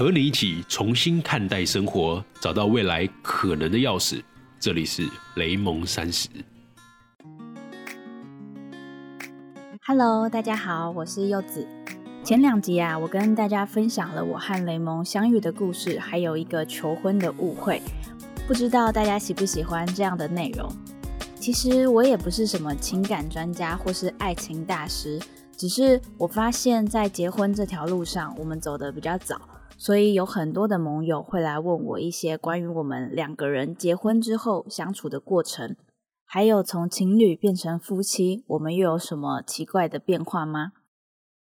和你一起重新看待生活，找到未来可能的钥匙。这里是雷蒙三十。Hello，大家好，我是柚子。前两集啊，我跟大家分享了我和雷蒙相遇的故事，还有一个求婚的误会。不知道大家喜不喜欢这样的内容？其实我也不是什么情感专家或是爱情大师，只是我发现，在结婚这条路上，我们走得比较早，所以有很多的盟友会来问我一些关于我们两个人结婚之后相处的过程。还有从情侣变成夫妻，我们又有什么奇怪的变化吗？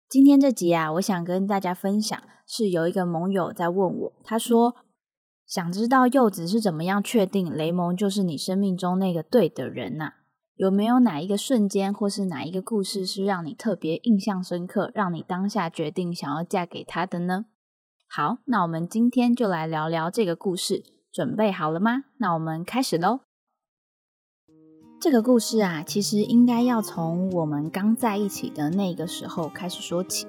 今天这集啊，我想跟大家分享，是有一个盟友在问我，他说想知道柚子是怎么样确定雷蒙就是你生命中那个对的人呐、有没有哪一个瞬间或是哪一个故事是让你特别印象深刻，让你当下决定想要嫁给他的呢？好，那我们今天就来聊聊这个故事，准备好了吗？那我们开始喽。这个故事啊，其实应该要从我们刚在一起的那个时候开始说起。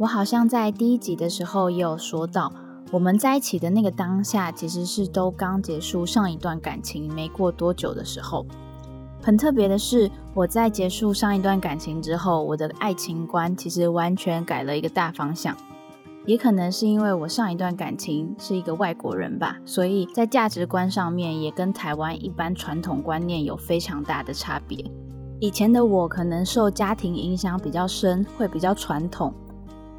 我好像在第一集的时候也有说到，我们在一起的那个当下，其实是都刚结束上一段感情没过多久的时候。很特别的是，我在结束上一段感情之后，我的爱情观其实完全改了一个大方向。也可能是因为我上一段感情是一个外国人吧，所以在价值观上面也跟台湾一般传统观念有非常大的差别。以前的我可能受家庭影响比较深，会比较传统，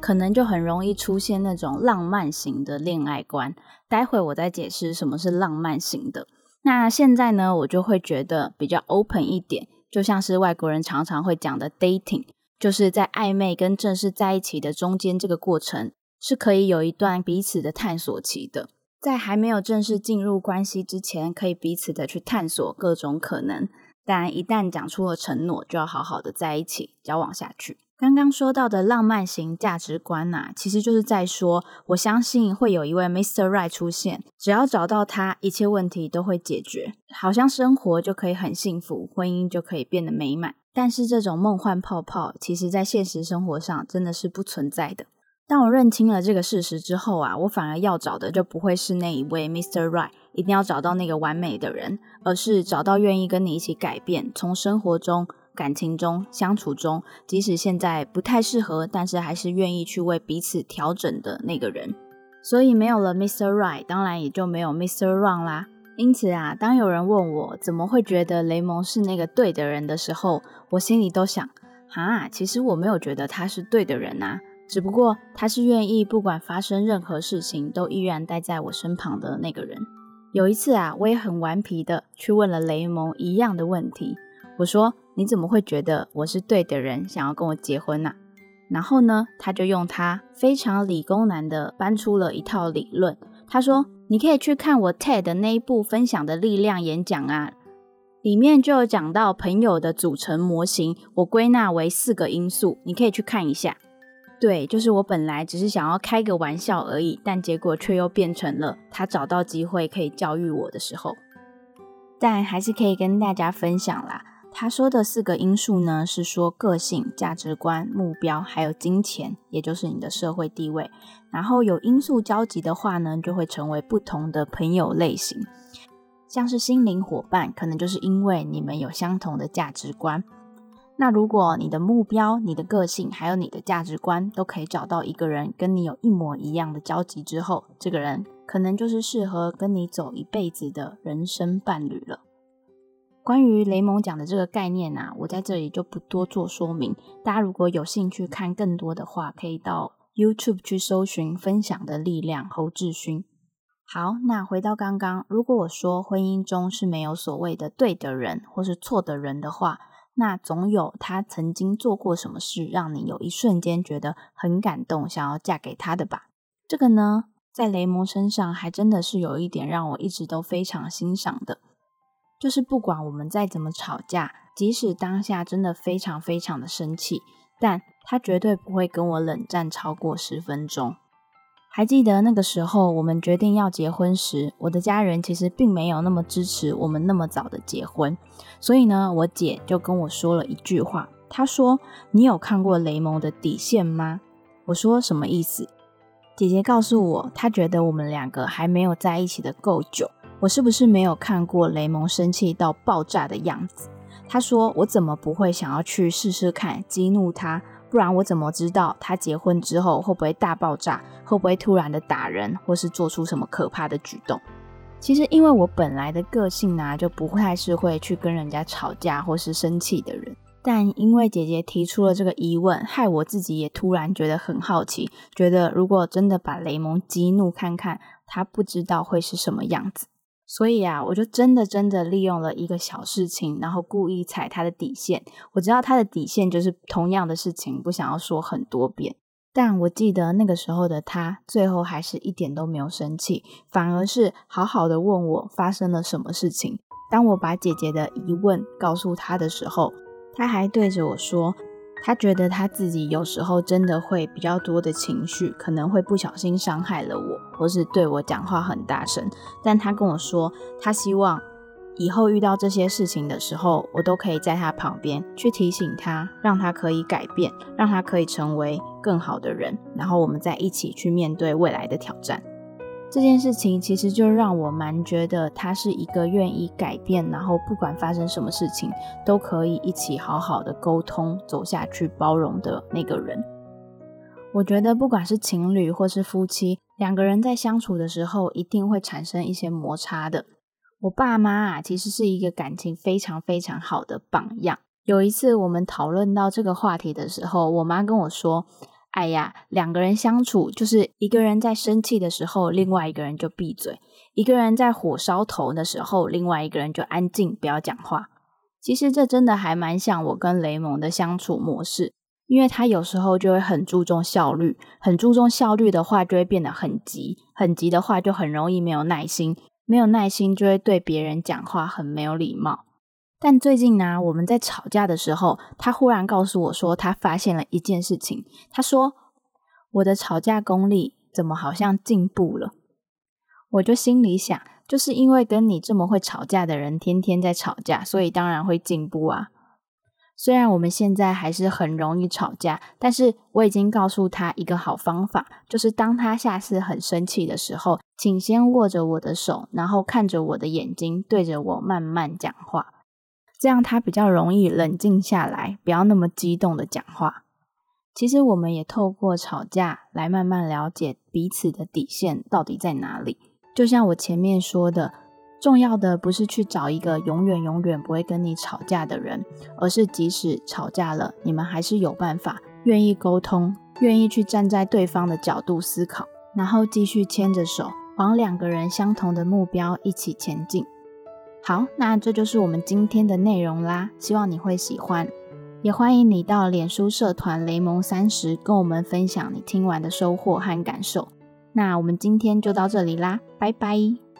可能就很容易出现那种浪漫型的恋爱观。待会我再解释什么是浪漫型的。那现在呢，我就会觉得比较 open 一点，就像是外国人常常会讲的 dating，就是在暧昧跟正式在一起的中间这个过程。是可以有一段彼此的探索期的，在还没有正式进入关系之前，可以彼此的去探索各种可能。但一旦讲出了承诺，就要好好的在一起交往下去。刚刚说到的浪漫型价值观呐、啊，其实就是在说，我相信会有一位 Mr. Right 出现，只要找到他，一切问题都会解决，好像生活就可以很幸福，婚姻就可以变得美满。但是这种梦幻泡泡，其实在现实生活上真的是不存在的。当我认清了这个事实之后啊，我反而要找的就不会是那一位 Mr. Right，一定要找到那个完美的人，而是找到愿意跟你一起改变，从生活中、感情中、相处中，即使现在不太适合，但是还是愿意去为彼此调整的那个人。所以没有了 Mr. Right，当然也就没有 Mr. Wrong 啦。因此啊，当有人问我怎么会觉得雷蒙是那个对的人的时候，我心里都想，哈，其实我没有觉得他是对的人啊。只不过他是愿意不管发生任何事情都依然待在我身旁的那个人。有一次啊，我也很顽皮的去问了雷蒙一样的问题。我说：“你怎么会觉得我是对的人，想要跟我结婚呢？”然后呢，他就用他非常理工男的搬出了一套理论。他说：“你可以去看我 TED 那一部分享的力量演讲啊，里面就有讲到朋友的组成模型，我归纳为四个因素，你可以去看一下。”对，就是我本来只是想要开个玩笑而已，但结果却又变成了他找到机会可以教育我的时候。但还是可以跟大家分享啦。他说的四个因素呢，是说个性、价值观、目标，还有金钱，也就是你的社会地位。然后有因素交集的话呢，就会成为不同的朋友类型。像是心灵伙伴，可能就是因为你们有相同的价值观。那如果你的目标、你的个性还有你的价值观都可以找到一个人跟你有一模一样的交集之后，这个人可能就是适合跟你走一辈子的人生伴侣了。关于雷蒙讲的这个概念啊，我在这里就不多做说明。大家如果有兴趣看更多的话，可以到 YouTube 去搜寻“分享的力量”侯志勋。好，那回到刚刚，如果我说婚姻中是没有所谓的对的人或是错的人的话，那总有他曾经做过什么事，让你有一瞬间觉得很感动，想要嫁给他的吧？这个呢，在雷蒙身上还真的是有一点让我一直都非常欣赏的，就是不管我们再怎么吵架，即使当下真的非常非常的生气，但他绝对不会跟我冷战超过十分钟。还记得那个时候，我们决定要结婚时，我的家人其实并没有那么支持我们那么早的结婚，所以呢，我姐就跟我说了一句话，她说：“你有看过雷蒙的底线吗？”我说：“什么意思？”姐姐告诉我，她觉得我们两个还没有在一起的够久。我是不是没有看过雷蒙生气到爆炸的样子？她说：“我怎么不会想要去试试看激怒他？不然我怎么知道他结婚之后会不会大爆炸？会不会突然的打人，或是做出什么可怕的举动？”其实，因为我本来的个性呢，就不太是会去跟人家吵架或是生气的人。但因为姐姐提出了这个疑问，害我自己也突然觉得很好奇，觉得如果真的把雷蒙激怒看看，他不知道会是什么样子。所以啊，我就真的真的利用了一个小事情，然后故意踩他的底线。我知道他的底线就是同样的事情，不想要说很多遍。但我记得那个时候的他，最后还是一点都没有生气，反而是好好的问我发生了什么事情。当我把姐姐的疑问告诉他的时候，他还对着我说，他觉得他自己有时候真的会比较多的情绪，可能会不小心伤害了我，或是对我讲话很大声。但他跟我说，他希望以后遇到这些事情的时候，我都可以在他旁边去提醒他，让他可以改变，让他可以成为更好的人，然后我们再一起去面对未来的挑战。这件事情其实就让我蛮觉得他是一个愿意改变，然后不管发生什么事情都可以一起好好的沟通走下去、包容的那个人。我觉得不管是情侣或是夫妻，两个人在相处的时候一定会产生一些摩擦的。我爸妈啊，其实是一个感情非常非常好的榜样。有一次我们讨论到这个话题的时候，我妈跟我说。哎呀，两个人相处就是一个人在生气的时候，另外一个人就闭嘴；一个人在火烧头的时候，另外一个人就安静，不要讲话。其实这真的还蛮像我跟雷蒙的相处模式，因为他有时候就会很注重效率，很注重效率的话，就会变得很急；很急的话，就很容易没有耐心；没有耐心，就会对别人讲话很没有礼貌。但最近呢，我们在吵架的时候，他忽然告诉我说，他发现了一件事情。他说：“我的吵架功力怎么好像进步了？”我就心里想，就是因为跟你这么会吵架的人天天在吵架，所以当然会进步啊。虽然我们现在还是很容易吵架，但是我已经告诉他一个好方法，就是当他下次很生气的时候，请先握着我的手，然后看着我的眼睛，对着我慢慢讲话。这样他比较容易冷静下来，不要那么激动的讲话。其实我们也透过吵架来慢慢了解彼此的底线到底在哪里。就像我前面说的，重要的不是去找一个永远永远不会跟你吵架的人，而是即使吵架了，你们还是有办法，愿意沟通，愿意去站在对方的角度思考，然后继续牵着手，往两个人相同的目标一起前进。好，那这就是我们今天的内容啦，希望你会喜欢，也欢迎你到脸书社团雷蒙三十跟我们分享你听完的收获和感受。那我们今天就到这里啦，拜拜。